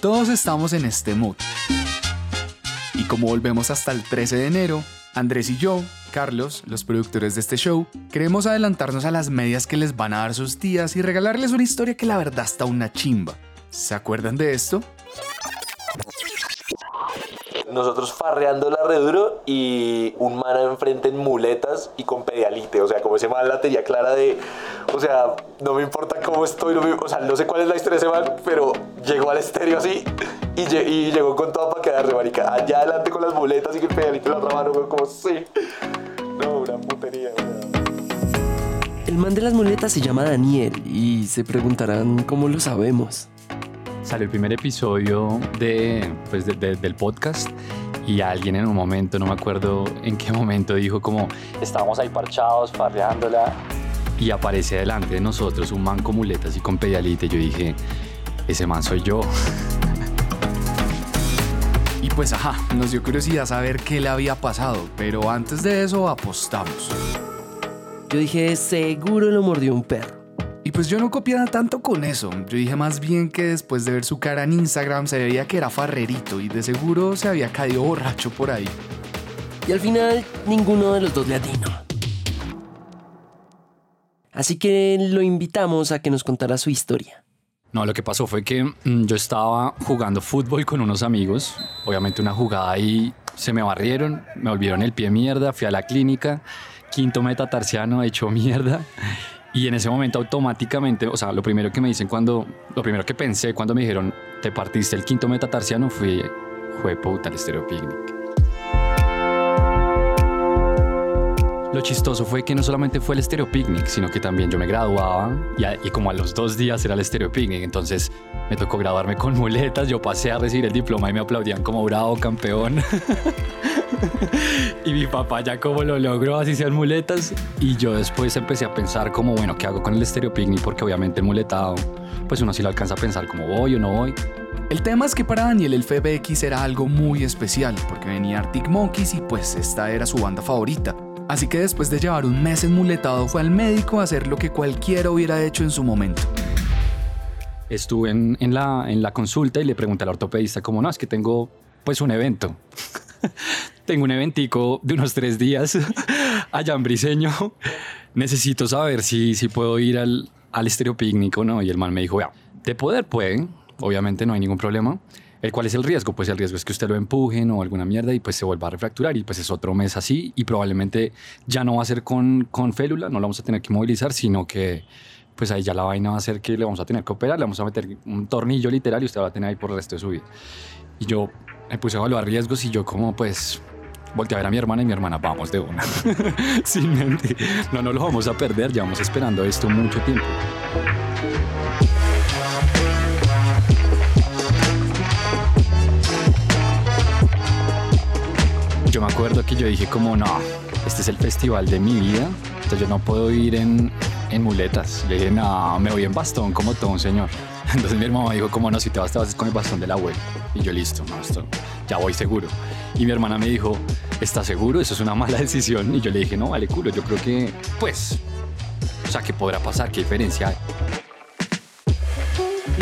Todos estamos en este mood. Y como volvemos hasta el 13 de enero, Andrés y yo, Carlos, los productores de este show, queremos adelantarnos a las medias que les van a dar sus tías y regalarles una historia que la verdad está una chimba. ¿Se acuerdan de esto? Nosotros farreando la reduro y un man enfrente en muletas y con pedialite. O sea, como ese man la tenía clara de, o sea, no me importa cómo estoy, o sea, no sé cuál es la historia de ese man, pero llegó al estéreo así y, y llegó con todo para quedarse, marica. Allá adelante con las muletas y que el pedialite la otra mano, como sí. No, una putería, El man de las muletas se llama Daniel y se preguntarán cómo lo sabemos salió el primer episodio de, pues del podcast y alguien en un momento, no me acuerdo en qué momento, dijo como estábamos ahí parchados, farreándola y aparece delante de nosotros un man con muletas y con pedalite. Yo dije, ese man soy yo. Y pues ajá, nos dio curiosidad saber qué le había pasado, pero antes de eso apostamos. Yo dije, seguro lo mordió un perro. Y pues yo no copiaba tanto con eso. Yo dije más bien que después de ver su cara en Instagram se veía que era farrerito y de seguro se había caído borracho por ahí. Y al final ninguno de los dos le atinó. Así que lo invitamos a que nos contara su historia. No, lo que pasó fue que mm, yo estaba jugando fútbol con unos amigos. Obviamente una jugada ahí se me barrieron, me volvieron el pie mierda, fui a la clínica, quinto metatarsiano hecho mierda y en ese momento automáticamente, o sea, lo primero que me dicen cuando, lo primero que pensé cuando me dijeron, te partiste el quinto metatarsiano, fue, fue puta el Picnic. Lo chistoso fue que no solamente fue el Stereo Picnic, sino que también yo me graduaba y, como a los dos días era el Stereo Picnic. Entonces me tocó graduarme con muletas. Yo pasé a recibir el diploma y me aplaudían como bravo campeón. y mi papá ya como lo logró, así sean muletas. Y yo después empecé a pensar como, bueno, ¿qué hago con el Stereo Picnic? Porque obviamente el muletado, pues uno sí lo alcanza a pensar como voy o no voy. El tema es que para Daniel el FBX era algo muy especial, porque venía Arctic Monkeys y pues esta era su banda favorita. Así que después de llevar un mes enmuletado fue al médico a hacer lo que cualquiera hubiera hecho en su momento. Estuve en, la, consulta y le pregunté al ortopedista como, no, es que tengo pues un evento. tengo un eventico de unos tres días allá en Briseño. Necesito saber si, si puedo ir al, al estereopícnico, ¿no? Y el mal me dijo, vea, de poder pueden, obviamente no hay ningún problema ¿El cuál es el riesgo? Pues el riesgo es que usted lo empujen o alguna mierda y pues se vuelva a refracturar y pues es otro mes así y probablemente ya no va a ser con, con félula, no lo vamos a tener que movilizar, sino que pues ahí ya la vaina va a ser que le vamos a tener que operar, le vamos a meter un tornillo literal y usted va a tener ahí por el resto de su vida. Y yo me puse a evaluar riesgos y yo como pues volteé a ver a mi hermana y mi hermana, vamos de una. Sin mente. No, no lo vamos a perder, llevamos esperando esto mucho tiempo. Yo me acuerdo que yo dije como, no, este es el festival de mi vida, entonces yo no puedo ir en, en muletas. Le dije, no, me voy en bastón como todo un señor. Entonces mi hermana dijo, como no, si te vas, te vas con el bastón del abuelo. Y yo, listo, no, esto, ya voy seguro. Y mi hermana me dijo, ¿estás seguro? Eso es una mala decisión. Y yo le dije, no, vale culo, yo creo que, pues, o sea, ¿qué podrá pasar? ¿Qué diferencia hay?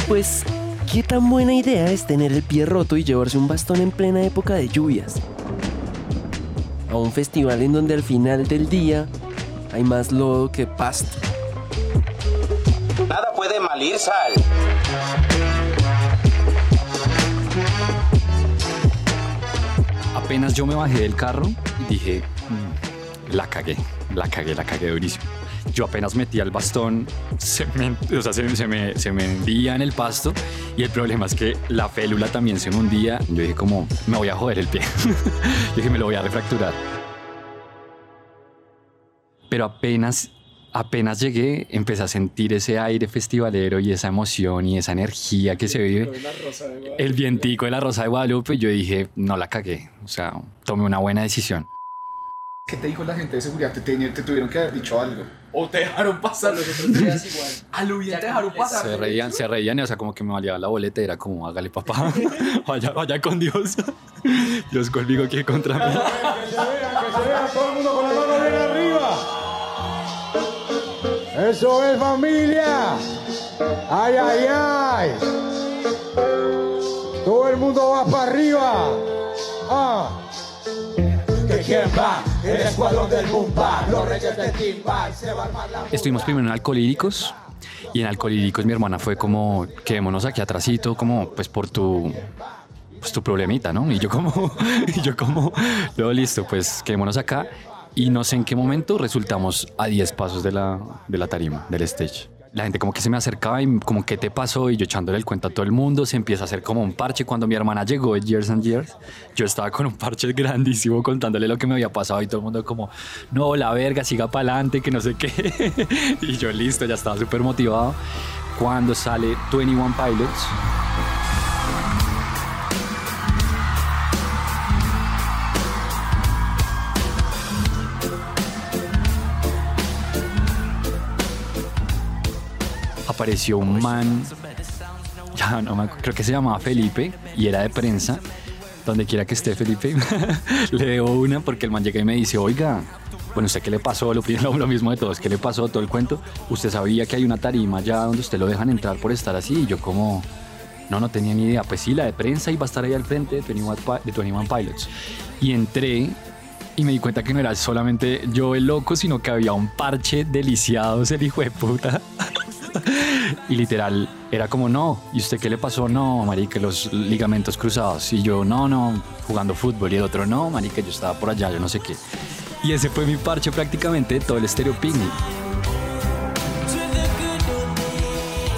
Pues, ¿qué tan buena idea es tener el pie roto y llevarse un bastón en plena época de lluvias? A un festival en donde al final del día hay más lodo que pasto. Nada puede malir sal. Apenas yo me bajé del carro, dije, mm, la cagué, la cagué, la cagué durísimo. Yo apenas metía el bastón, se me, o sea, se, me, se me hundía en el pasto y el problema es que la félula también se me hundía. Yo dije como, me voy a joder el pie. dije, me lo voy a refracturar. Pero apenas apenas llegué, empecé a sentir ese aire festivalero y esa emoción y esa energía que se vive. El vientico de la Rosa de Guadalupe. Yo dije, no la cagué. O sea, tomé una buena decisión. ¿Qué te dijo la gente de seguridad? ¿Te, te, tuvieron que haber dicho algo? ¿O te dejaron pasar los otros días igual? ¿A lo bien te dejaron pasar? Se reían, se reían, o sea, como que me valía la boleta, era como, hágale papá, vaya, vaya con Dios. Dios conmigo, que contra mí. que se vea, que se vea todo el mundo con la mano bien arriba. Eso es familia. Ay, ay, ay. Todo el mundo va para arriba. Ah. Que quién va, el escuadrón del Bumba, los reyes de se va a armar la Estuvimos primero en Alcolíricos y en Alcolíricos mi hermana fue como, quedémonos aquí atrásito, como pues por tu, pues tu problemita, ¿no? Y yo como, y yo como, luego listo, pues quedémonos acá y no sé en qué momento resultamos a 10 pasos de la, de la tarima, del stage. La gente como que se me acercaba y como, ¿qué te pasó? Y yo echándole el cuento a todo el mundo, se empieza a hacer como un parche. Cuando mi hermana llegó de Years and Years, yo estaba con un parche grandísimo contándole lo que me había pasado y todo el mundo como, no, la verga, siga para adelante, que no sé qué. y yo listo, ya estaba súper motivado. Cuando sale 21 Pilots, apareció un man, creo que se llamaba Felipe y era de prensa. Donde quiera que esté Felipe, le debo una porque el man llega y me dice, oiga, bueno, ¿usted qué le pasó? Lo, lo mismo de todos, ¿qué le pasó? Todo el cuento. ¿Usted sabía que hay una tarima ya donde usted lo dejan entrar por estar así? Y yo como, no, no tenía ni idea. Pues sí, la de prensa iba a estar ahí al frente de 21, Pi- de 21 Pilots. Y entré y me di cuenta que no era solamente yo el loco, sino que había un parche deliciados, el hijo de puta. y literal, era como, no, ¿y usted qué le pasó? No, marica, los ligamentos cruzados. Y yo, no, no, jugando fútbol. Y el otro, no, marica, yo estaba por allá, yo no sé qué. Y ese fue mi parche prácticamente todo el Stereo Picnic.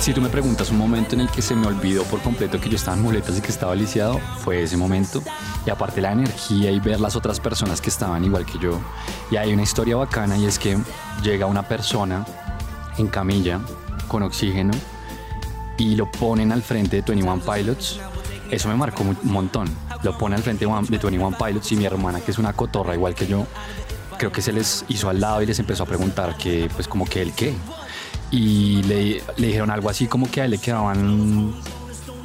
Si tú me preguntas un momento en el que se me olvidó por completo que yo estaba en muletas y que estaba lisiado, fue ese momento. Y aparte la energía y ver las otras personas que estaban igual que yo. Y hay una historia bacana y es que llega una persona en camilla con oxígeno y lo ponen al frente de 21 Pilots. Eso me marcó un montón. Lo pone al frente de One- de 21 Pilots y mi hermana, que es una cotorra igual que yo, creo que se les hizo al lado y les empezó a preguntar que, pues como que el qué. Y le, le dijeron algo así como que a él le quedaban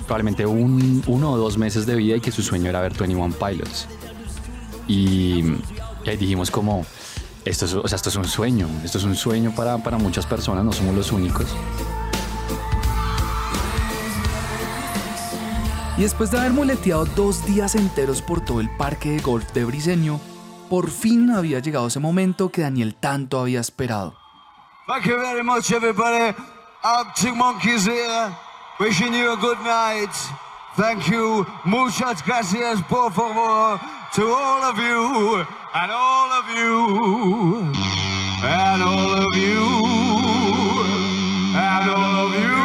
probablemente un, uno o dos meses de vida y que su sueño era ver 21 Pilots. Y, y ahí dijimos como, esto es, o sea, esto es un sueño, esto es un sueño para, para muchas personas, no somos los únicos. Y después de haber muleteado dos días enteros por todo el parque de golf de Briseño, por fin había llegado ese momento que Daniel tanto había esperado. Thank you very much, everybody. Arctic Monkeys here, wishing you a good night. Thank you. Muchas gracias, por favor, to all of you, and all of you, and all of you, and all of you,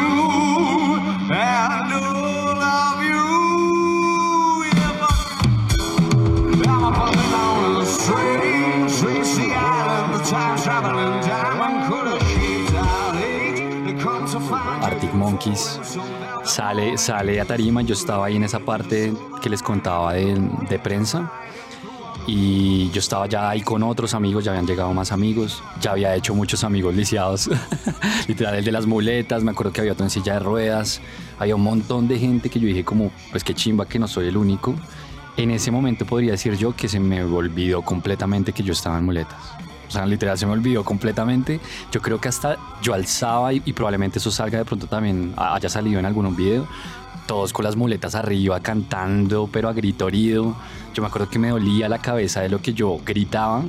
Arctic Monkeys sale, sale a tarima. Yo estaba ahí en esa parte que les contaba de, de prensa. Y yo estaba ya ahí con otros amigos, ya habían llegado más amigos, ya había hecho muchos amigos lisiados. Literal, el de las muletas, me acuerdo que había otro en silla de ruedas, había un montón de gente que yo dije como, pues qué chimba que no soy el único. En ese momento podría decir yo que se me olvidó completamente que yo estaba en muletas. O sea, literal se me olvidó completamente. Yo creo que hasta yo alzaba y, y probablemente eso salga de pronto también, haya salido en algún video. Todos con las muletas arriba cantando, pero a grito herido. Yo me acuerdo que me dolía la cabeza de lo que yo gritaba.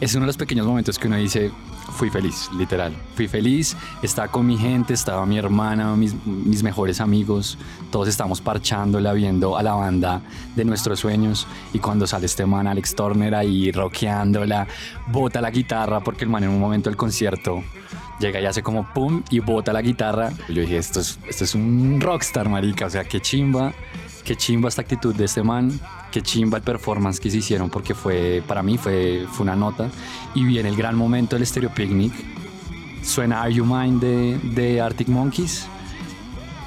Es uno de los pequeños momentos que uno dice, fui feliz, literal. Fui feliz, estaba con mi gente, estaba mi hermana, mis, mis mejores amigos. Todos estábamos parchándola, viendo a la banda de nuestros sueños. Y cuando sale este man, Alex Turner, ahí rockeándola, bota la guitarra, porque el man en un momento del concierto llega y hace como pum y bota la guitarra. Yo dije, esto es, esto es un rockstar, marica. O sea, qué chimba, qué chimba esta actitud de este man, qué chimba el performance que se hicieron, porque fue, para mí fue, fue una nota. Y viene el gran momento del Stereo Picnic. Suena Are You Mine de, de Arctic Monkeys.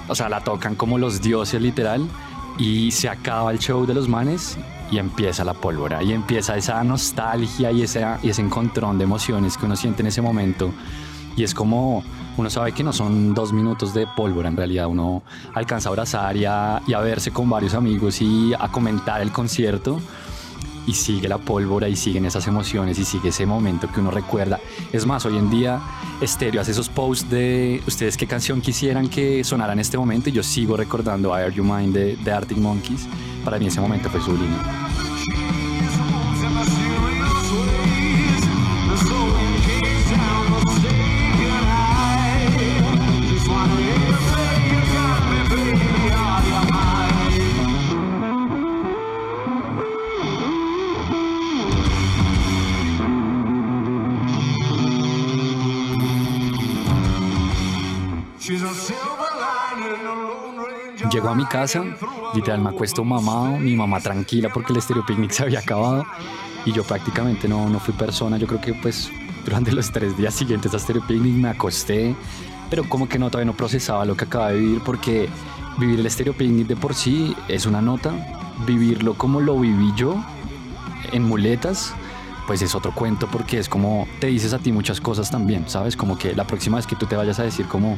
O sea, la tocan como los dioses literal. Y se acaba el show de los manes y empieza la pólvora. Y empieza esa nostalgia y ese, y ese encontrón de emociones que uno siente en ese momento. Y es como, uno sabe que no son dos minutos de pólvora, en realidad uno alcanza a abrazar y a, y a verse con varios amigos y a comentar el concierto. y sigue la pólvora y siguen esas emociones y sigue ese momento que uno recuerda. Es más, hoy en día Stereo hace esos posts de ustedes qué canción quisieran que sonara en este momento y yo sigo recordando I Are You Mine de, de Arctic Monkeys. Para mí ese momento fue sublime. Llego a mi casa, literal me acuesto mamado, mi mamá tranquila porque el Stereo Picnic se había acabado y yo prácticamente no, no fui persona. Yo creo que pues durante los tres días siguientes a Stereo Picnic me acosté, pero como que no, todavía no procesaba lo que acaba de vivir porque vivir el Stereo Picnic de por sí es una nota, vivirlo como lo viví yo en muletas pues es otro cuento porque es como te dices a ti muchas cosas también, ¿sabes? Como que la próxima vez que tú te vayas a decir como,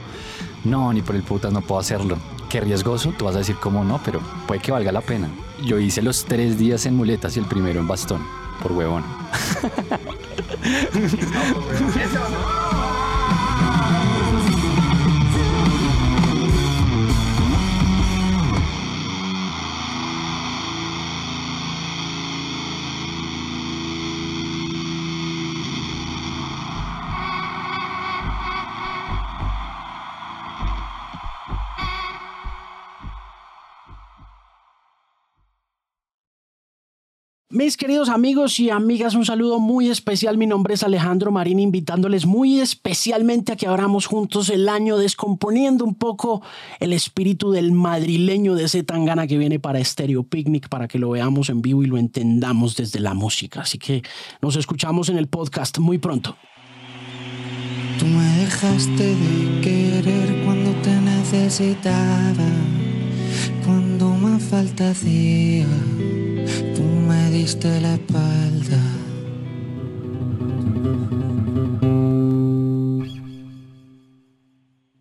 no, ni por el putas no puedo hacerlo, qué riesgoso, tú vas a decir como, no, pero puede que valga la pena. Yo hice los tres días en muletas y el primero en bastón, por huevón. Mis queridos amigos y amigas, un saludo muy especial. Mi nombre es Alejandro Marín, invitándoles muy especialmente a que abramos juntos el año descomponiendo un poco el espíritu del madrileño de ese tangana que viene para Stereo Picnic, para que lo veamos en vivo y lo entendamos desde la música. Así que nos escuchamos en el podcast muy pronto. Tú me dejaste de querer cuando te necesitaba, cuando más falta hacía.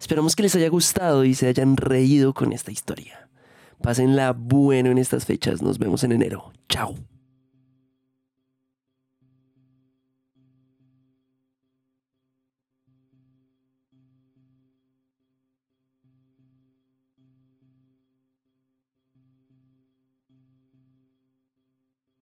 Esperamos que les haya gustado y se hayan reído con esta historia. Pásenla bueno en estas fechas. Nos vemos en enero. Chao.